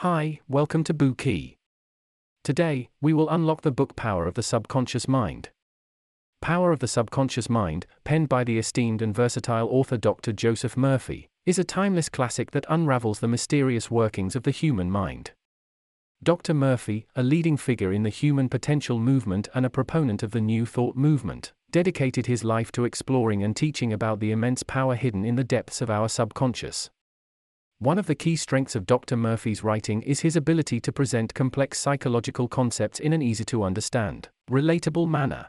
Hi, welcome to Bookey. Today, we will unlock the book Power of the Subconscious Mind. Power of the Subconscious Mind, penned by the esteemed and versatile author Dr. Joseph Murphy, is a timeless classic that unravels the mysterious workings of the human mind. Dr. Murphy, a leading figure in the human potential movement and a proponent of the New Thought movement, dedicated his life to exploring and teaching about the immense power hidden in the depths of our subconscious. One of the key strengths of Dr. Murphy's writing is his ability to present complex psychological concepts in an easy to understand, relatable manner.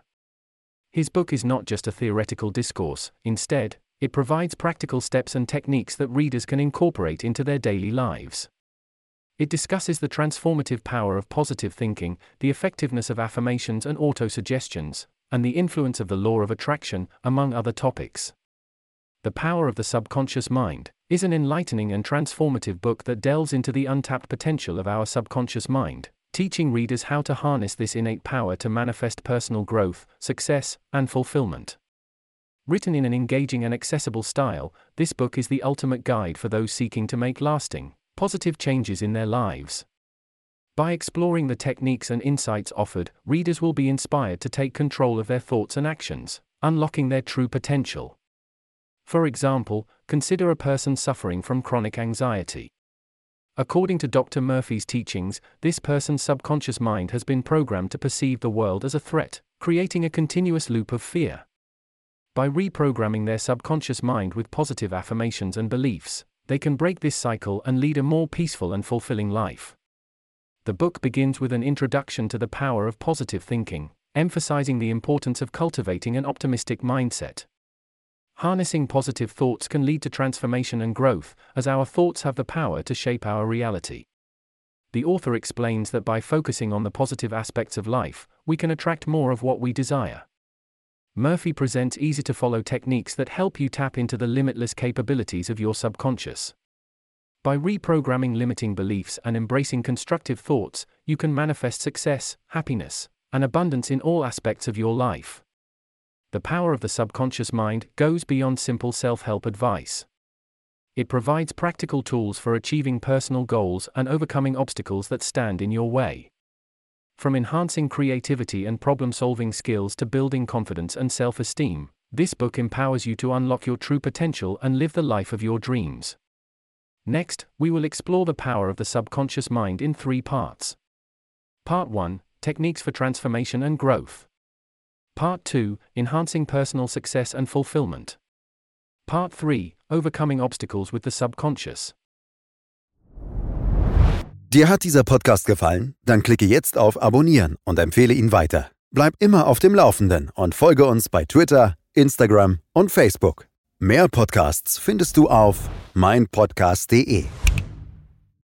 His book is not just a theoretical discourse, instead, it provides practical steps and techniques that readers can incorporate into their daily lives. It discusses the transformative power of positive thinking, the effectiveness of affirmations and autosuggestions, and the influence of the law of attraction, among other topics. The Power of the Subconscious Mind is an enlightening and transformative book that delves into the untapped potential of our subconscious mind, teaching readers how to harness this innate power to manifest personal growth, success, and fulfillment. Written in an engaging and accessible style, this book is the ultimate guide for those seeking to make lasting, positive changes in their lives. By exploring the techniques and insights offered, readers will be inspired to take control of their thoughts and actions, unlocking their true potential. For example, consider a person suffering from chronic anxiety. According to Dr. Murphy's teachings, this person's subconscious mind has been programmed to perceive the world as a threat, creating a continuous loop of fear. By reprogramming their subconscious mind with positive affirmations and beliefs, they can break this cycle and lead a more peaceful and fulfilling life. The book begins with an introduction to the power of positive thinking, emphasizing the importance of cultivating an optimistic mindset. Harnessing positive thoughts can lead to transformation and growth, as our thoughts have the power to shape our reality. The author explains that by focusing on the positive aspects of life, we can attract more of what we desire. Murphy presents easy to follow techniques that help you tap into the limitless capabilities of your subconscious. By reprogramming limiting beliefs and embracing constructive thoughts, you can manifest success, happiness, and abundance in all aspects of your life the power of the subconscious mind goes beyond simple self help advice. It provides practical tools for achieving personal goals and overcoming obstacles that stand in your way. From enhancing creativity and problem solving skills to building confidence and self esteem, this book empowers you to unlock your true potential and live the life of your dreams. Next, we will explore the power of the subconscious mind in three parts. Part 1 Techniques for Transformation and Growth. Part 2 Enhancing Personal Success and Fulfillment. Part 3 Overcoming Obstacles with the Subconscious. Dir hat dieser Podcast gefallen? Dann klicke jetzt auf Abonnieren und empfehle ihn weiter. Bleib immer auf dem Laufenden und folge uns bei Twitter, Instagram und Facebook. Mehr Podcasts findest du auf meinpodcast.de.